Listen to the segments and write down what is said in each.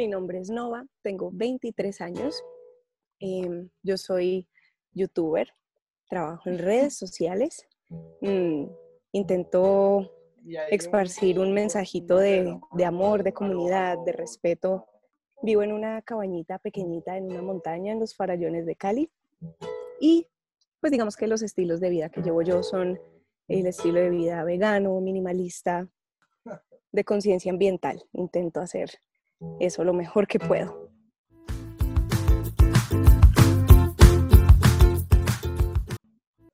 Mi nombre es Nova, tengo 23 años. Em, yo soy youtuber, trabajo en redes sociales. Mm, intento esparcir un mensajito de, de amor, de comunidad, de respeto. Vivo en una cabañita pequeñita en una montaña en los farallones de Cali. Y pues digamos que los estilos de vida que llevo yo son el estilo de vida vegano, minimalista, de conciencia ambiental. Intento hacer eso lo mejor que puedo.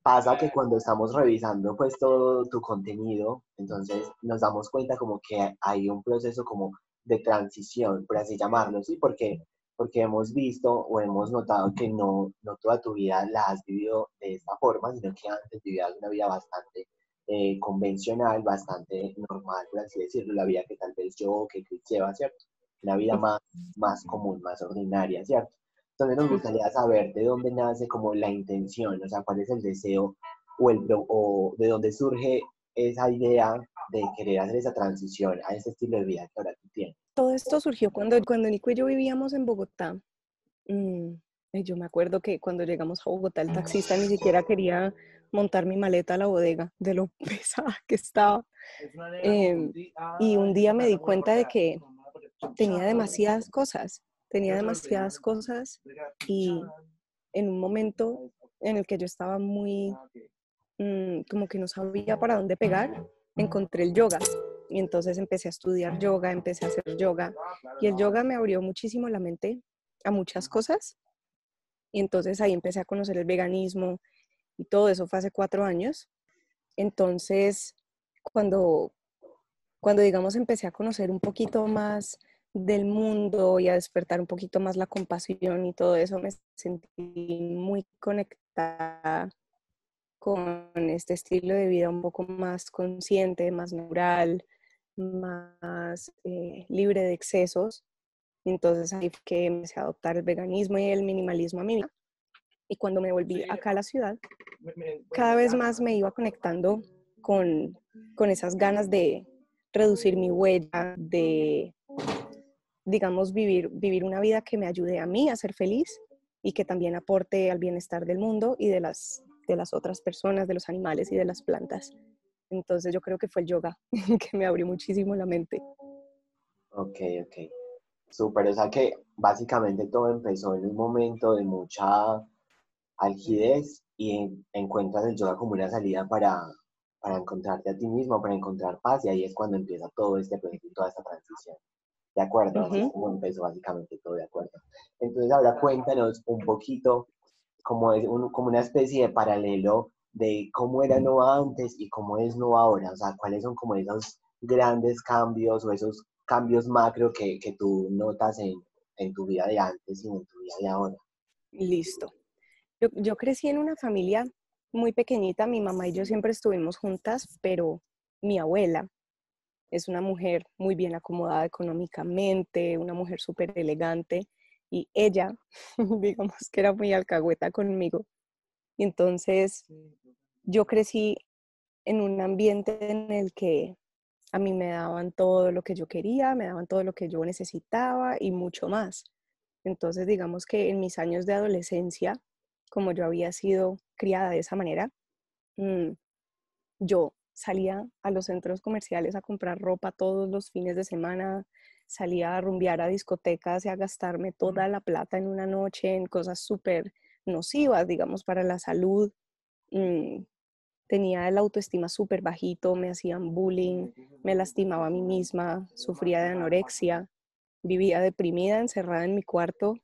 Pasa que cuando estamos revisando pues todo tu contenido, entonces nos damos cuenta como que hay un proceso como de transición, por así llamarlo, ¿sí? Porque, porque hemos visto o hemos notado que no, no toda tu vida la has vivido de esta forma, sino que antes vivías una vida bastante eh, convencional, bastante normal, por así decirlo, la vida que tal vez yo que Chris lleva, ¿cierto? La vida más, más común, más ordinaria, ¿cierto? Entonces nos gustaría saber de dónde nace como la intención, o sea, cuál es el deseo o, el, o de dónde surge esa idea de querer hacer esa transición a ese estilo de vida que ahora tú tienes. Todo esto surgió cuando, cuando Nico y yo vivíamos en Bogotá. Mm, yo me acuerdo que cuando llegamos a Bogotá el taxista ni siquiera quería montar mi maleta a la bodega de lo pesada que estaba. Em, y un día me di cuenta de que tenía demasiadas cosas, tenía demasiadas cosas y en un momento en el que yo estaba muy, mm, como que no sabía para dónde pegar, encontré el yoga. Y entonces empecé a estudiar yoga, empecé a hacer yoga. Y el yoga me abrió muchísimo la mente a muchas cosas. Y entonces ahí empecé a conocer el veganismo y todo eso fue hace cuatro años. Entonces, cuando, cuando digamos empecé a conocer un poquito más del mundo y a despertar un poquito más la compasión y todo eso, me sentí muy conectada con este estilo de vida un poco más consciente, más natural, más eh, libre de excesos. Entonces ahí fue que empecé a adoptar el veganismo y el minimalismo a mi vida. Y cuando me volví acá a la ciudad, cada vez más me iba conectando con, con esas ganas de reducir mi huella, de digamos, vivir, vivir una vida que me ayude a mí a ser feliz y que también aporte al bienestar del mundo y de las, de las otras personas, de los animales y de las plantas. Entonces yo creo que fue el yoga que me abrió muchísimo la mente. Ok, ok. Súper, o sea que básicamente todo empezó en un momento de mucha algidez y encuentras el yoga como una salida para, para encontrarte a ti mismo, para encontrar paz y ahí es cuando empieza todo este proyecto toda esta transición. ¿De acuerdo? Es como empezó básicamente todo, ¿de acuerdo? Entonces ahora cuéntanos un poquito como, es como una especie de paralelo de cómo era Nova antes y cómo es Nova ahora, o sea, cuáles son como esos grandes cambios o esos cambios macro que, que tú notas en, en, tu vida de antes y en tu vida de ahora. Listo. Yo, yo crecí en una familia muy pequeñita, mi mamá y yo siempre estuvimos juntas, pero mi abuela es una mujer muy bien acomodada económicamente, una mujer súper elegante y ella, digamos que era muy alcahueta conmigo. Y entonces yo crecí en un ambiente en el que a mí me daban todo lo que yo quería, me daban todo lo que yo necesitaba y mucho más. Entonces, digamos que en mis años de adolescencia, como yo había sido criada de esa manera, mm, yo salía a los centros comerciales a comprar ropa todos los fines de semana, salía a rumbear a discotecas y a gastarme toda la plata en una noche en cosas súper nocivas, digamos, para la salud. Mm, tenía el autoestima súper bajito, me hacían bullying, me lastimaba a mí misma, sufría de anorexia, vivía deprimida, encerrada en mi cuarto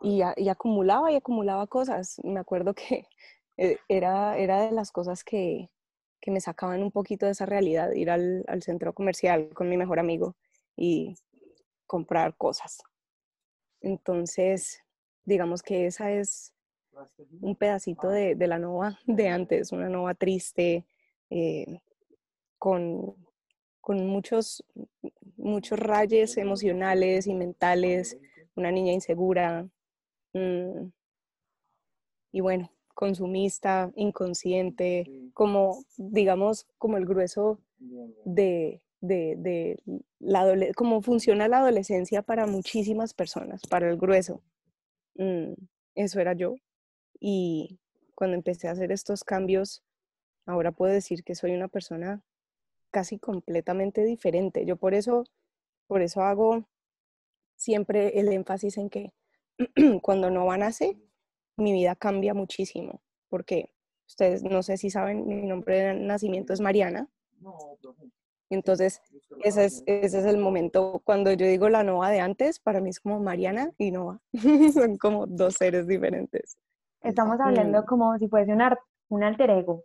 y, y acumulaba y acumulaba cosas. Me acuerdo que eh, era, era de las cosas que, que me sacaban un poquito de esa realidad, ir al, centro comercial con mi mejor amigo y comprar cosas. Entonces, digamos que esa es un pedacito de, de la nova de antes, una nova triste, eh, con, con, muchos, muchos rayes emocionales y mentales, una niña insegura. Mm, y bueno, consumista, inconsciente, como, digamos, como el grueso de, de, cómo funciona la adolescencia para muchísimas personas, para el grueso. Mm, eso era yo. Y cuando empecé a hacer estos cambios, ahora puedo decir que soy una persona casi completamente diferente. Yo por eso, por eso hago siempre el énfasis en que cuando no van a nace, mi vida cambia muchísimo, porque ustedes no sé si saben, mi nombre de nacimiento es Mariana. Entonces, ese es, ese es el momento cuando yo digo la Nova de antes, para mí es como Mariana y Nova. Son como dos seres diferentes. Estamos hablando mm. como si fuese un, un alter ego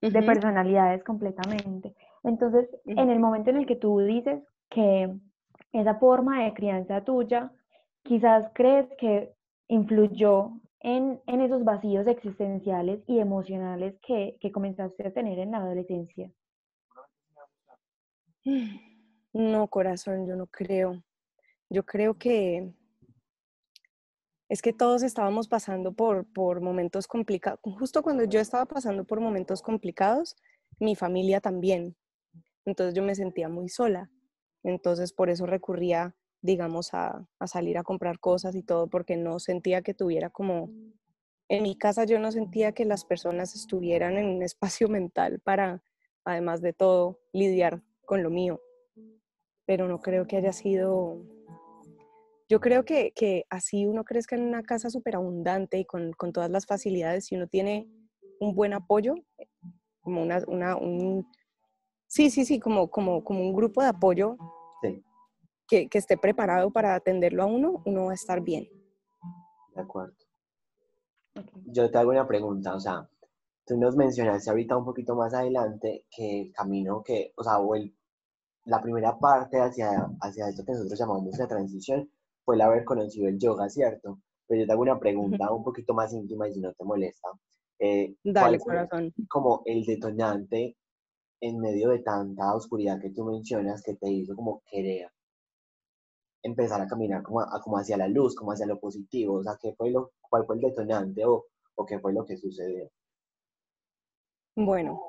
de personalidades completamente. Entonces, en el momento en el que tú dices que esa forma de crianza tuya, quizás crees que influyó en, en esos vacíos existenciales y emocionales que, que comenzaste a tener en la adolescencia. No, corazón, yo no creo. Yo creo que es que todos estábamos pasando por, por momentos complicados. Justo cuando yo estaba pasando por momentos complicados, mi familia también. Entonces yo me sentía muy sola. Entonces por eso recurría, digamos, a, a salir a comprar cosas y todo, porque no sentía que tuviera como... En mi casa yo no sentía que las personas estuvieran en un espacio mental para, además de todo, lidiar con lo mío. Pero no creo que haya sido yo creo que, que así uno crezca en una casa súper abundante y con, con, todas las facilidades, si uno tiene un buen apoyo, como una, una un, sí, sí, sí, como, como, como un grupo de apoyo que, que esté preparado para atenderlo a uno, uno va a estar bien. De acuerdo. Yo te hago una pregunta, o sea, tú nos mencionaste ahorita un poquito más adelante que el camino que, o sea, o el, la primera parte hacia, hacia esto que nosotros llamamos la transición fue el haber conocido el yoga, ¿cierto? Pero yo te hago una pregunta un poquito más íntima y si no te molesta. Eh, Dale, corazón. Como el detonante en medio de tanta oscuridad que tú mencionas que te hizo como querer empezar a caminar como, como hacia la luz, como hacia lo positivo. O sea, ¿qué fue lo, ¿cuál fue el detonante o, o qué fue lo que sucedió? Bueno,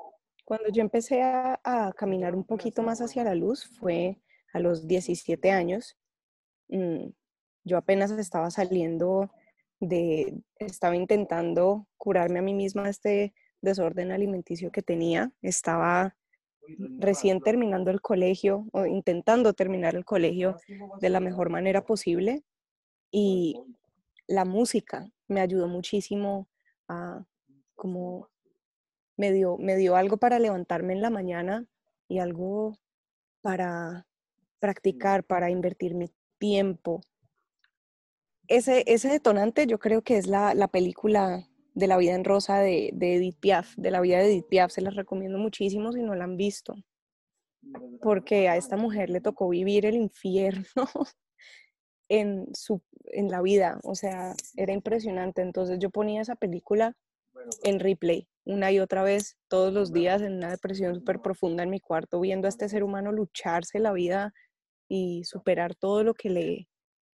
cuando yo empecé a, a, caminar un poquito más hacia la luz fue a los 17 años. Mm, yo apenas estaba saliendo de, estaba intentando curarme a mí misma este desorden alimenticio que tenía. Estaba recién terminando el colegio o intentando terminar el colegio de la mejor manera posible y la música me ayudó muchísimo a como me dio, me dio algo para levantarme en la mañana y algo para practicar, para invertir mi tiempo, ese, ese detonante yo creo que es la, la película de La vida en rosa de, de, Edith Piaf, de la vida de Edith Piaf, se las recomiendo muchísimo si no la han visto, porque a esta mujer le tocó vivir el infierno en, su, en la vida, o sea, era impresionante, entonces yo ponía esa película en replay una y otra vez, todos los días, en una depresión súper profunda en mi cuarto, viendo a este ser humano lucharse la vida y superar todo lo que le,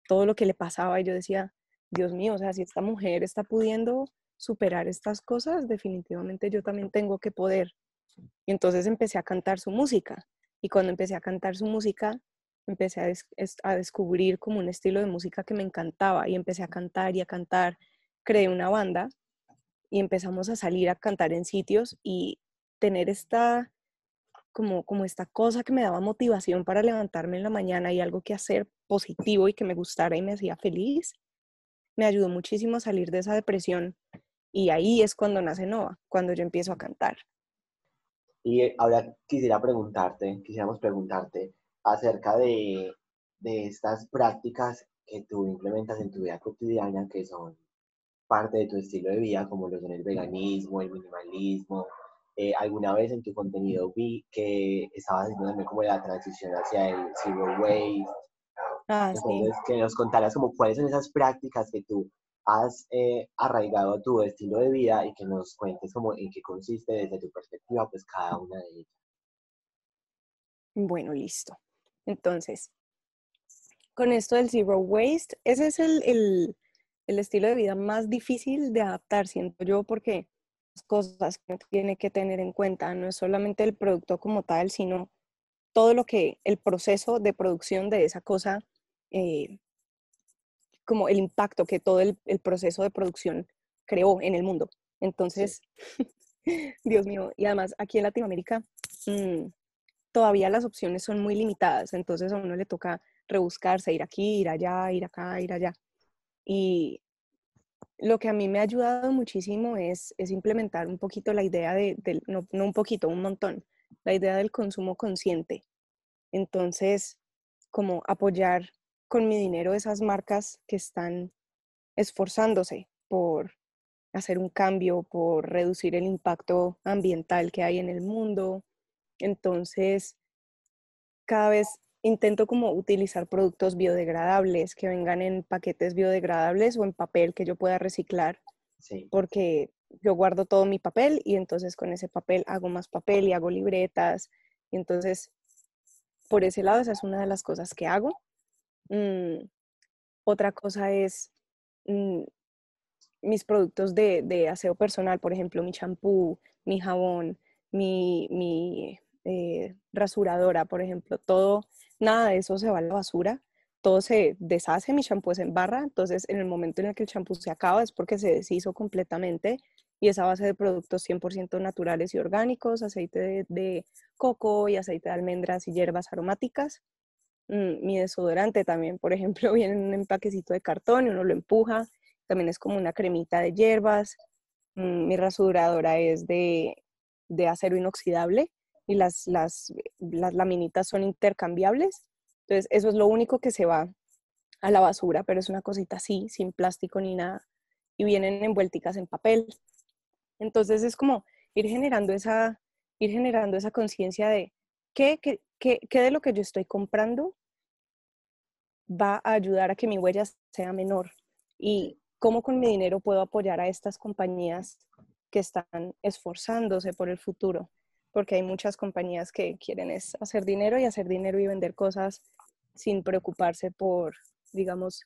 todo lo que le pasaba. Y yo decía, Dios mío, o sea, si esta mujer está pudiendo superar estas cosas, definitivamente yo también tengo que poder. Y entonces empecé a cantar su música. Y cuando empecé a cantar su música, empecé a, a, descubrir como un estilo de música que me encantaba y empecé a cantar y a cantar. Creé una banda y empezamos a salir a cantar en sitios y tener esta como, como esta cosa que me daba motivación para levantarme en la mañana y algo que hacer positivo y que me gustara y me hacía feliz, me ayudó muchísimo a salir de esa depresión. Y ahí es cuando nace Nova, cuando yo empiezo a cantar. Y eh, ahora quisiera preguntarte, quisiéramos preguntarte acerca de, de estas prácticas que tú implementas en tu vida cotidiana, que son parte de tu estilo de vida, como lo son el veganismo, el minimalismo, eh, alguna vez en tu contenido vi que estabas haciendo también como la transición hacia el zero waste. Ah, Entonces, que nos contaras como cuáles son esas prácticas que tú has eh, arraigado tu estilo de vida y que nos cuentes como en qué consiste desde tu perspectiva, pues cada una de ellas. Bueno, listo. Entonces, con esto del zero waste, ese es el, el, el estilo de vida más difícil de adaptar, siento yo, porque cosas que tiene que tener en cuenta. No es solamente el producto como tal, sino todo lo que, el proceso de producción de esa cosa, eh, como el impacto que todo el, proceso de producción creó en el mundo. Entonces, Dios mío, y además aquí en Latinoamérica mm, todavía las opciones son muy limitadas, entonces a uno le toca rebuscarse, ir aquí, ir allá, ir acá, ir allá. Y lo que a mí me ha ayudado muchísimo es, es implementar un poquito la idea de, no, no, un poquito, un montón, la idea del consumo consciente. Entonces, como apoyar con mi dinero esas marcas que están esforzándose por hacer un cambio, por reducir el impacto ambiental que hay en el mundo. Entonces, cada vez intento como utilizar productos biodegradables que vengan en paquetes biodegradables o en papel que yo pueda reciclar. Porque yo guardo todo mi papel y entonces con ese papel hago más papel y hago libretas. Y entonces, por ese lado, esa es una de las cosas que hago. Mm, otra cosa es mm, mis productos de, aseo personal, por ejemplo, mi champú, mi jabón, mi, eh, rasuradora, por ejemplo, todo nada de eso se va a la basura, todo se deshace, mi champú es en barra, entonces en el momento en el que el champú se acaba es porque se deshizo completamente y esa base de productos 100% naturales y orgánicos, aceite de, coco y aceite de almendras y hierbas aromáticas. Mm, mi desodorante también, por ejemplo, viene en un empaquecito de cartón y uno lo empuja, también es como una cremita de hierbas. Mm, mi rasuradora es de, de acero inoxidable y las, las, las laminitas son intercambiables. Entonces, eso es lo único que se va a la basura, pero es una cosita así, sin plástico ni nada, y vienen envuelticas en papel. Entonces, es como ir generando esa, esa conciencia de qué, qué, qué, qué de lo que yo estoy comprando va a ayudar a que mi huella sea menor y cómo con mi dinero puedo apoyar a estas compañías que están esforzándose por el futuro porque hay muchas compañías que quieren es hacer dinero y hacer dinero y vender cosas sin preocuparse por, digamos,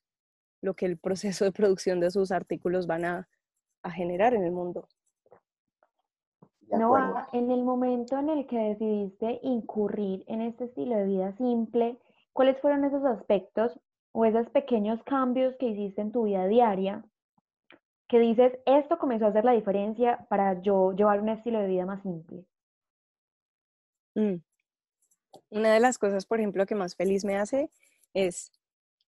lo que el proceso de producción de sus artículos van a, generar en el mundo. No, en el momento en el que decidiste incurrir en este estilo de vida simple, ¿cuáles fueron esos aspectos o esos pequeños cambios que hiciste en tu vida diaria que dices, esto comenzó a hacer la diferencia para yo llevar un estilo de vida más simple? Mm. Una de las cosas, por ejemplo, que más feliz me hace es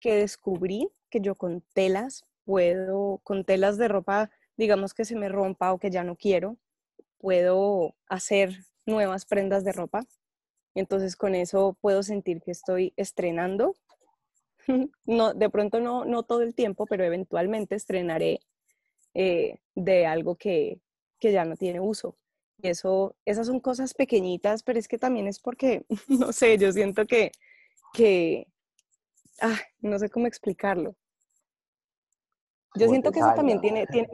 que descubrí que yo con telas puedo, con telas de ropa, digamos que se me rompa o que ya no quiero, puedo hacer nuevas prendas de ropa. Entonces con eso puedo sentir que estoy estrenando. No, de pronto no, no todo el tiempo, pero eventualmente estrenaré eh, de algo que, que ya no tiene uso. Eso, esas son cosas pequeñitas, pero es que también es porque, no sé, yo siento que, que, ah, no sé cómo explicarlo. Yo siento que eso también tiene, tiene,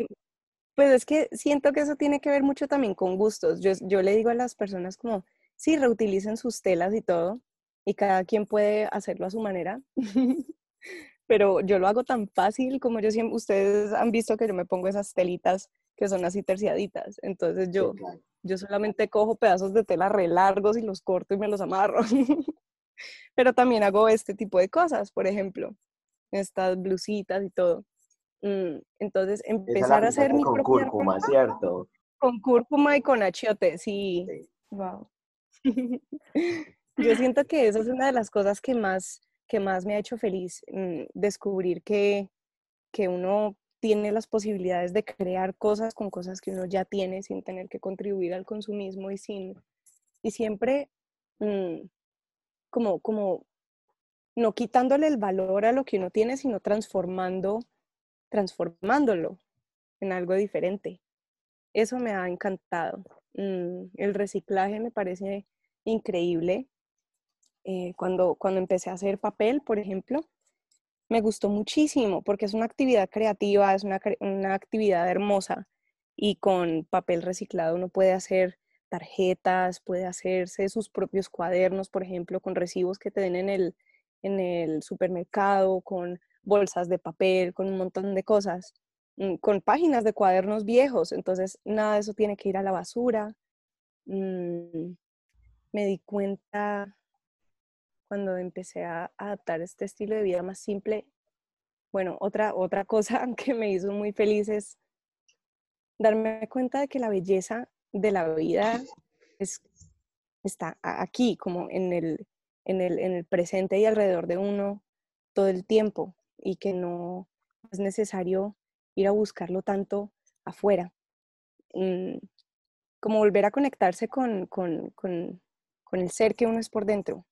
pues es que siento que eso tiene que ver mucho también con gustos. Yo, yo le digo a las personas como, sí, reutilicen sus telas y todo, y cada quien puede hacerlo a su manera. pero yo lo hago tan fácil como yo siempre, ustedes han visto que yo me pongo esas telitas que son así terciaditas. Entonces yo, yo solamente cojo pedazos de tela re largos y los corto y me los amarro. Pero también hago este tipo de cosas, por ejemplo, estas blusitas y todo. Mm, entonces, empezar a hacer mi con cúrcuma, ¿cierto? Con cúrcuma y con achiote, sí. Wow. Yo siento que esa es una de las cosas que más, que más me ha hecho feliz, mm, descubrir que, que uno tiene las posibilidades de crear cosas con cosas que uno ya tiene sin tener que contribuir al consumismo y sin y siempre mm, como como no quitándole el valor a lo que uno tiene sino transformando transformándolo en algo diferente. Eso me ha encantado. Mm, el reciclaje me parece increíble. Eh, cuando cuando empecé a hacer papel por ejemplo me gustó muchísimo porque es una actividad creativa, es una, una actividad hermosa y con papel reciclado uno puede hacer tarjetas, puede hacerse sus propios cuadernos, por ejemplo, con recibos que te den en el, en el supermercado, con bolsas de papel, con un montón de cosas, mm, con páginas de cuadernos viejos. Entonces, nada de eso tiene que ir a la basura. Mm, me di cuenta cuando empecé a adaptar este estilo de vida más simple, bueno, otra, otra cosa que me hizo muy feliz es darme cuenta de que la belleza de la vida es, está aquí, como en el, en, el, en el presente y alrededor de uno todo el tiempo y que no es necesario ir a buscarlo tanto afuera. Mm, como volver a conectarse con, con, con, con, el ser que uno es por dentro.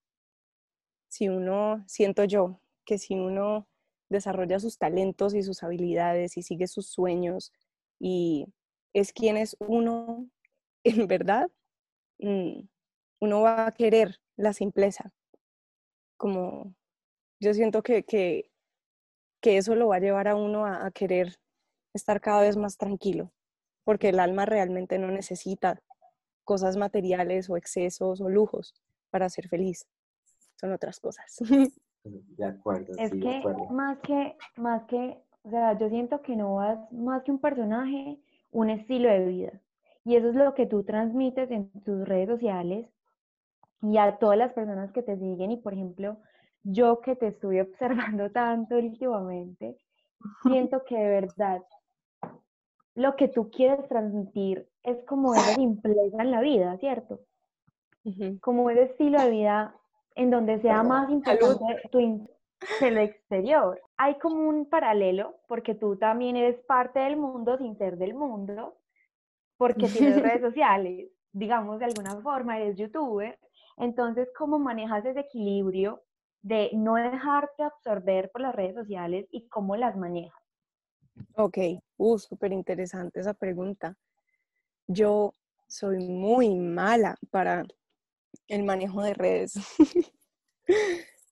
Si uno, siento yo, que si uno desarrolla sus talentos y sus habilidades y sigue sus sueños y es quien es uno en verdad, mm, uno va a querer la simpleza. Como yo siento que, que, que eso lo va a llevar a uno a querer estar cada vez más tranquilo porque el alma realmente no necesita cosas materiales o excesos o lujos para ser feliz. Son otras cosas. De acuerdo. Es que más que, más que, o sea, yo siento que no vas más que un personaje, un estilo de vida. Y eso es lo que tú transmites en tus redes sociales y a todas las personas que te siguen. Y por ejemplo, yo que te estuve observando tanto últimamente, siento que de verdad lo que tú quieres transmitir es como esa simpleza en la vida, ¿cierto? Como ese estilo de vida en donde sea más importante tu el exterior. Hay como un paralelo, porque tú también eres parte del mundo sin ser del mundo, porque tienes redes sociales, digamos de alguna forma, eres youtuber. Entonces, ¿cómo manejas ese equilibrio de no dejarte absorber por las redes sociales y cómo las manejas? Ok, uh, súper interesante esa pregunta. Yo soy muy mala para el manejo de redes.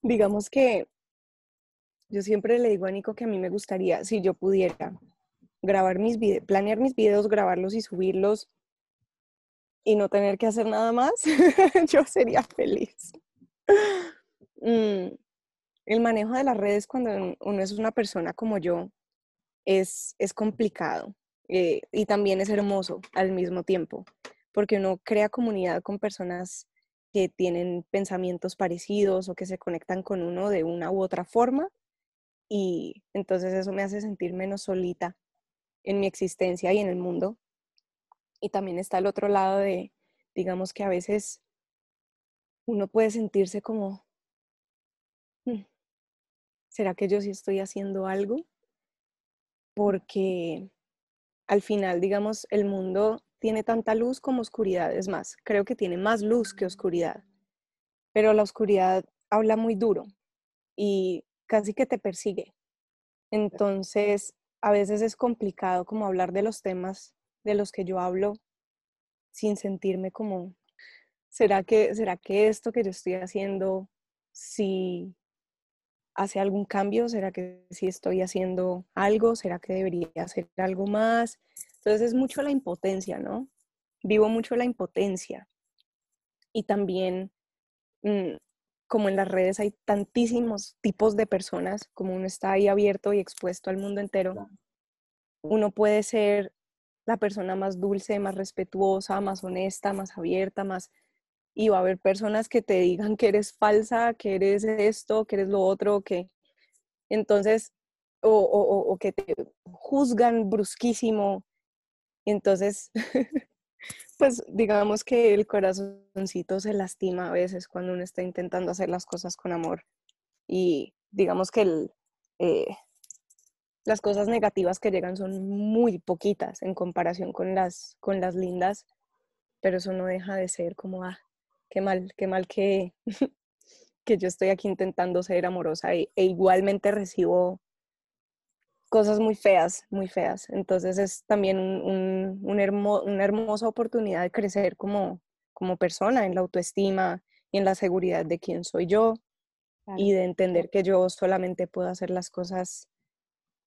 Digamos que yo siempre le digo a Nico que a mí me gustaría, si yo pudiera, grabar mis videos, planear mis videos, grabarlos y subirlos y no tener que hacer nada más, yo sería feliz. Mm, el manejo de las redes cuando uno es una persona como yo, es, complicado eh, y también es hermoso al mismo tiempo, porque uno crea comunidad con personas que tienen pensamientos parecidos o que se conectan con uno de una u otra forma y entonces eso me hace sentir menos solita en mi existencia y en el mundo. Y también está el otro lado de, digamos que a veces uno puede sentirse como, ¿será que yo sí estoy haciendo algo? porque al final, digamos, el mundo tiene tanta luz como oscuridad. Es más, creo que tiene más luz que oscuridad, pero la oscuridad habla muy duro y casi que te persigue. Entonces, a veces es complicado como hablar de los temas de los que yo hablo sin sentirme como, ¿será que, será que esto que yo estoy haciendo, si hace algún cambio? ¿Será que sí estoy haciendo algo? ¿Será que debería hacer algo más? Entonces es mucho la impotencia, ¿no? Vivo mucho la impotencia. Y también, mm, como en las redes hay tantísimos tipos de personas, como uno está ahí abierto y expuesto al mundo entero, uno puede ser la persona más dulce, más respetuosa, más honesta, más abierta, más y va a haber personas que te digan que eres falsa, que eres esto, que eres lo otro, que entonces, o, o, que te juzgan brusquísimo. Entonces, pues digamos que el corazoncito se lastima a veces cuando uno está intentando hacer las cosas con amor. Y digamos que el, eh, las cosas negativas que llegan son muy poquitas en comparación con las, con las lindas, pero eso no deja de ser como, ah, qué mal, qué mal que, que yo estoy aquí intentando ser amorosa e, e, igualmente recibo cosas muy feas, muy feas. Entonces es también un, una hermosa oportunidad de crecer como, como persona en la autoestima y en la seguridad de quién soy yo y de entender que yo solamente puedo hacer las cosas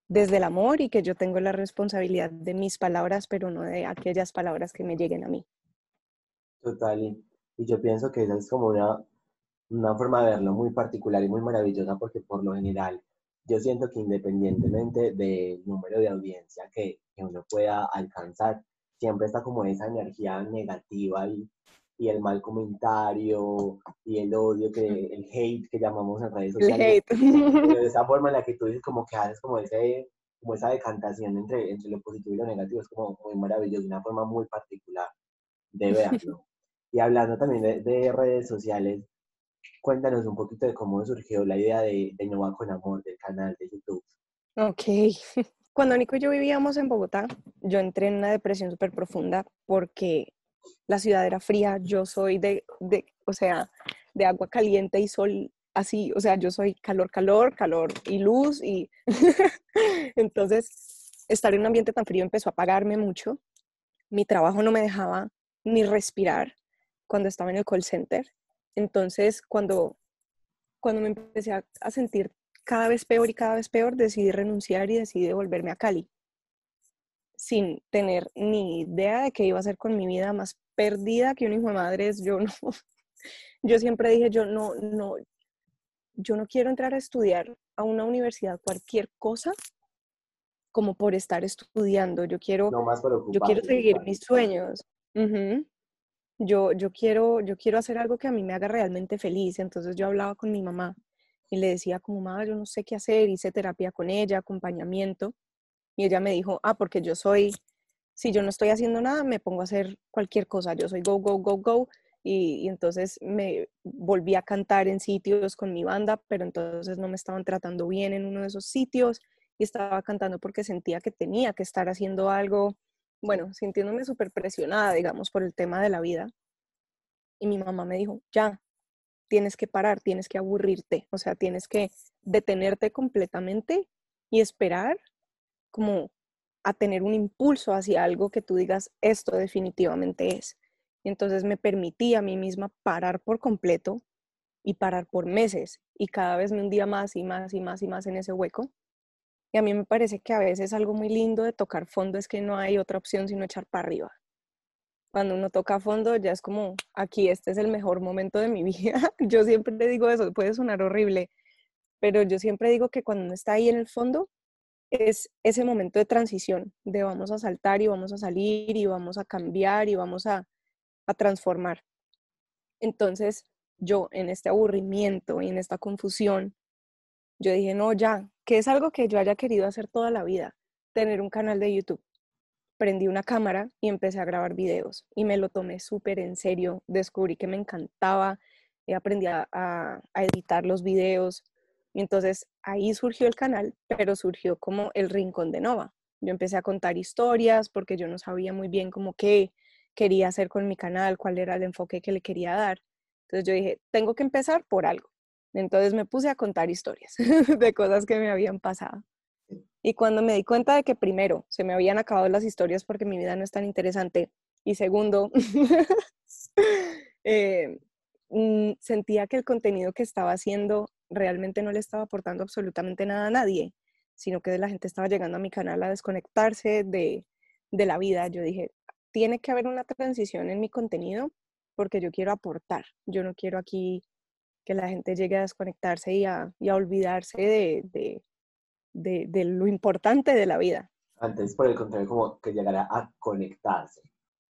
desde el amor y que yo tengo la responsabilidad de mis palabras, pero no de aquellas palabras que me lleguen a mí. Total, y yo pienso que esa es como una, una forma de verlo muy particular y muy maravillosa porque por lo general yo siento que independientemente del número de audiencia que, que uno pueda alcanzar, siempre está como esa energía negativa y, y el mal comentario y el odio, que, el hate que llamamos en redes sociales. El hate. De esa forma en la que tú dices como que haces como, ese, como esa decantación entre, entre lo positivo y lo negativo, es como muy maravilloso, una forma muy particular de verlo. Y hablando también de, redes sociales, cuéntanos un poquito de cómo surgió la idea de, de Nova con Amor, del canal de YouTube. Ok. Cuando Nico y yo vivíamos en Bogotá, yo entré en una depresión súper profunda porque la ciudad era fría, yo soy de, de, o sea, de agua caliente y sol así, o sea, yo soy calor, calor, calor y luz y entonces estar en un ambiente tan frío empezó a apagarme mucho. Mi trabajo no me dejaba ni respirar cuando estaba en el call center. Entonces, cuando, cuando me empecé a, a sentir cada vez peor y cada vez peor, decidí renunciar y decidí volverme a Cali sin tener ni idea de qué iba a hacer con mi vida, más perdida que un hijo de madres, yo no, yo siempre dije, yo no, no, yo no quiero entrar a estudiar a una universidad cualquier cosa como por estar estudiando, yo quiero, yo quiero seguir mis sueños. Yo, yo, quiero, yo quiero hacer algo que a mí me haga realmente feliz. Entonces yo hablaba con mi mamá y le decía como, mamá, yo no sé qué hacer, hice terapia con ella, acompañamiento. Y ella me dijo, ah, porque yo soy, si yo no estoy haciendo nada, me pongo a hacer cualquier cosa. Yo soy go, go, go, go. Y, entonces me volví a cantar en sitios con mi banda, pero entonces no me estaban tratando bien en uno de esos sitios y estaba cantando porque sentía que tenía que estar haciendo algo, bueno, sintiéndome súper presionada, digamos, por el tema de la vida. Y mi mamá me dijo, ya, tienes que parar, tienes que aburrirte, o sea, tienes que detenerte completamente y esperar como a tener un impulso hacia algo que tú digas, esto definitivamente es. Y entonces me permití a mí misma parar por completo y parar por meses y cada vez me hundía más y más y más y más en ese hueco. Y a mí me parece que a veces algo muy lindo de tocar fondo es que no hay otra opción sino echar para arriba. Cuando uno toca fondo ya es como, aquí este es el mejor momento de mi vida. Yo siempre digo eso, puede sonar horrible, pero yo siempre digo que cuando uno está ahí en el fondo, es ese momento de transición, de vamos a saltar y vamos a salir y vamos a cambiar y vamos a, transformar. Entonces, yo en este aburrimiento y en esta confusión, yo dije, no, ya, que es algo que yo haya querido hacer toda la vida, tener un canal de YouTube. Prendí una cámara y empecé a grabar videos y me lo tomé súper en serio, descubrí que me encantaba, y aprendí a, editar los videos, y entonces ahí surgió el canal, pero surgió como el Rincón de Nova. Yo empecé a contar historias porque yo no sabía muy bien cómo qué quería hacer con mi canal, cuál era el enfoque que le quería dar. Entonces yo dije, tengo que empezar por algo. Entonces me puse a contar historias de cosas que me habían pasado. Y cuando me di cuenta de que primero se me habían acabado las historias porque mi vida no es tan interesante y segundo, eh, mm, sentía que el contenido que estaba haciendo realmente no le estaba aportando absolutamente nada a nadie, sino que la gente estaba llegando a mi canal a desconectarse de, la vida. Yo dije, tiene que haber una transición en mi contenido porque yo quiero aportar. Yo no quiero aquí que la gente llegue a desconectarse y a, olvidarse de, de, lo importante de la vida. Antes, por el contrario, como que llegara a conectarse.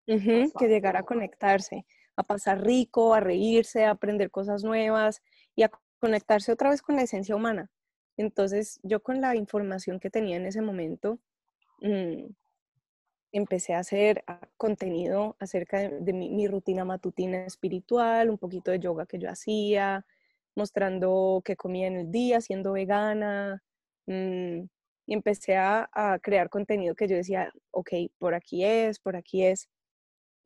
que llegara a conectarse, a pasar rico, a reírse, a aprender cosas nuevas y a conectarse otra vez con la esencia humana. Entonces yo con la información que tenía en ese momento, mm, empecé a hacer ah, contenido acerca de, mi, rutina matutina espiritual, un poquito de yoga que yo hacía, mostrando qué comía en el día, siendo vegana. Mm, y empecé a, crear contenido que yo decía, ok, por aquí es, por aquí es.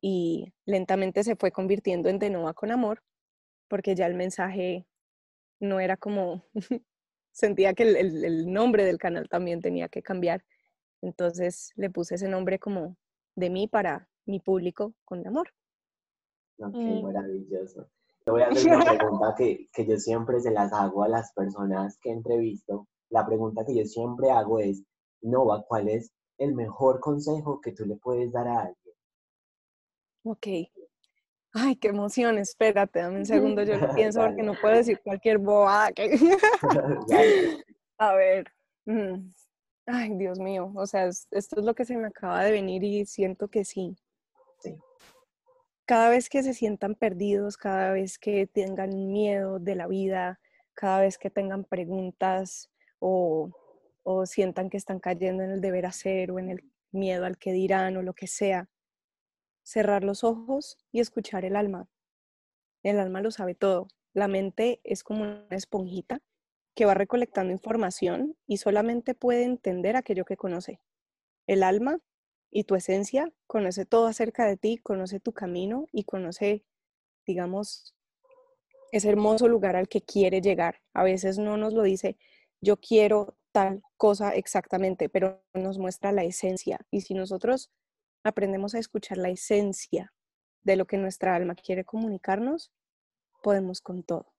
Y lentamente se fue convirtiendo en De Nova con Amor, porque ya el mensaje no era como, sentía que el, nombre del canal también tenía que cambiar. Entonces le puse ese nombre como de mí para mi público con amor. Ok, mm. maravilloso. Te voy a hacer una pregunta que, que yo siempre se las hago a las personas que entrevisto. La pregunta que yo siempre hago es, Nova, ¿cuál es el mejor consejo que tú le puedes dar a alguien? Ok, Ay, qué emoción, espérate, dame un segundo, yo lo pienso porque no puedo decir cualquier boa. A ver. Mm, ay, Dios mío, o sea, esto es lo que se me acaba de venir y siento que sí. cada vez que se sientan perdidos, cada vez que tengan miedo de la vida, cada vez que tengan preguntas o, o sientan que están cayendo en el deber hacer o en el miedo al que dirán o lo que sea, cerrar los ojos y escuchar el alma. El alma lo sabe todo. La mente es como una esponjita que va recolectando información y solamente puede entender aquello que conoce. El alma y tu esencia conoce todo acerca de ti, conoce tu camino y conoce, digamos, ese hermoso lugar al que quiere llegar. A veces no nos lo dice, yo quiero tal cosa exactamente, pero nos muestra la esencia. Y si nosotros aprendemos a escuchar la esencia de lo que nuestra alma quiere comunicarnos, podemos con todo.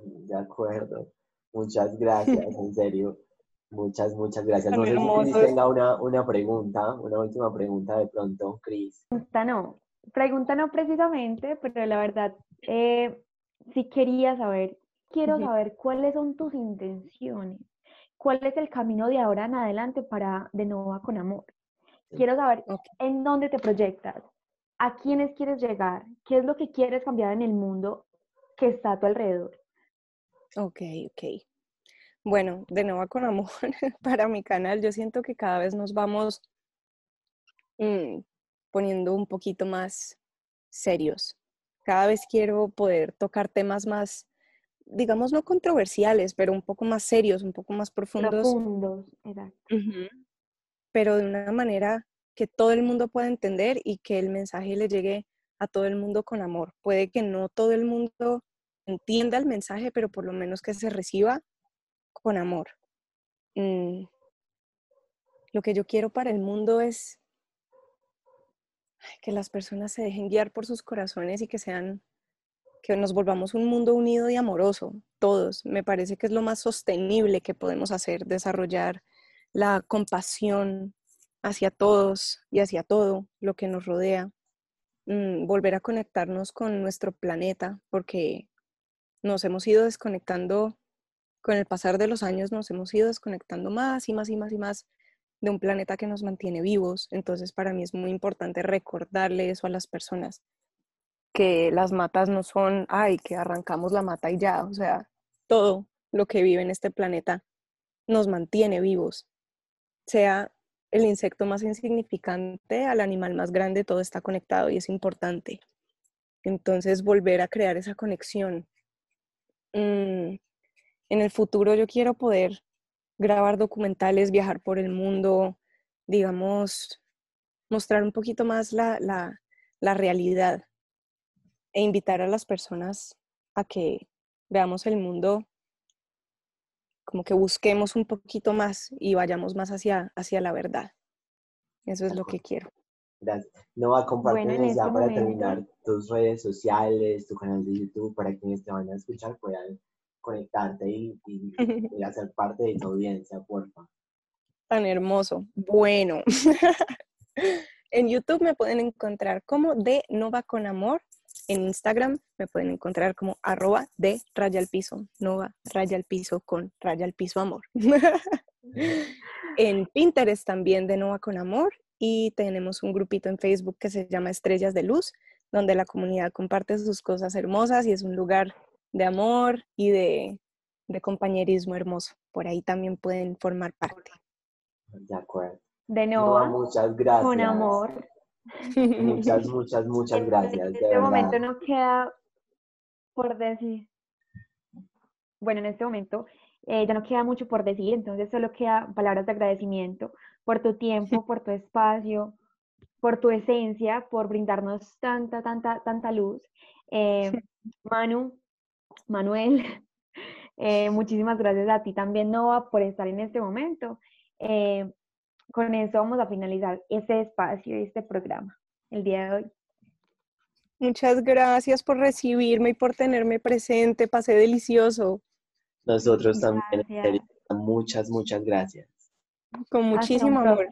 De acuerdo. Muchas gracias, en serio. Muchas, muchas gracias. No sé si tenga una, una pregunta, una última pregunta de pronto, Cris. Pregunta no, pregunta no precisamente, pero la verdad, eh, si quería saber, quiero saber cuáles son tus intenciones, cuál es el camino de ahora en adelante para De Nova con Amor. Quiero saber en dónde te proyectas, a quiénes quieres llegar, qué es lo que quieres cambiar en el mundo que está a tu alrededor. Ok, ok. Bueno, de nuevo con amor para mi canal, yo siento que cada vez nos vamos mm, poniendo un poquito más serios. Cada vez quiero poder tocar temas más, digamos, no controversiales, pero un poco más serios, un poco más profundos. Profundos, exacto. Pero de una manera que todo el mundo pueda entender y que el mensaje le llegue a todo el mundo con amor. Puede que no todo el mundo entienda el mensaje, pero por lo menos que se reciba con amor. Mm, lo que yo quiero para el mundo es que las personas se dejen guiar por sus corazones y que sean, que nos volvamos un mundo unido y amoroso, todos. Me parece que es lo más sostenible que podemos hacer, desarrollar la compasión hacia todos y hacia todo lo que nos rodea, mm, volver a conectarnos con nuestro planeta, porque nos hemos ido desconectando con el pasar de los años nos hemos ido desconectando más y más y más y más de un planeta que nos mantiene vivos. Entonces para mí es muy importante recordarle eso a las personas, que las matas no son, ay, que arrancamos la mata y ya, o sea, todo lo que vive en este planeta nos mantiene vivos, sea el insecto más insignificante al animal más grande, todo está conectado y es importante. Entonces volver a crear esa conexión. Mm, en el futuro yo quiero poder grabar documentales, viajar por el mundo, digamos, mostrar un poquito más la, la, realidad e invitar a las personas a que veamos el mundo como que busquemos un poquito más y vayamos más hacia, hacia la verdad. Eso es lo que quiero. Gracias. No va a compartir ya este para terminar tus redes sociales, tu canal de YouTube, para quienes te van a escuchar puedan conectarte y, y, hacer parte de tu audiencia, porfa. Tan hermoso. Bueno, en YouTube me pueden encontrar como de Nova con Amor. En Instagram me pueden encontrar como arroba de raya al piso, Nova raya al piso con raya al piso amor. en Pinterest también de Nova con Amor y tenemos un grupito en Facebook que se llama Estrellas de Luz, donde la comunidad comparte sus cosas hermosas y es un lugar de amor y de, compañerismo hermoso. Por ahí también pueden formar parte. De acuerdo. De nuevo. muchas gracias. Con amor. Muchas, muchas, muchas gracias. En este momento no queda por decir. Bueno, en este momento eh, ya no queda mucho por decir, entonces solo queda palabras de agradecimiento por tu tiempo, por tu espacio, por tu esencia, por brindarnos tanta, tanta, tanta luz. Eh, Manu, Manuel, eh, muchísimas gracias a ti también, Nova, por estar en este momento. Eh, con eso vamos a finalizar este espacio y este programa el día de hoy. Muchas gracias por recibirme y por tenerme presente. Pasé delicioso. Nosotros también. Muchas, muchas gracias. Con muchísimo amor.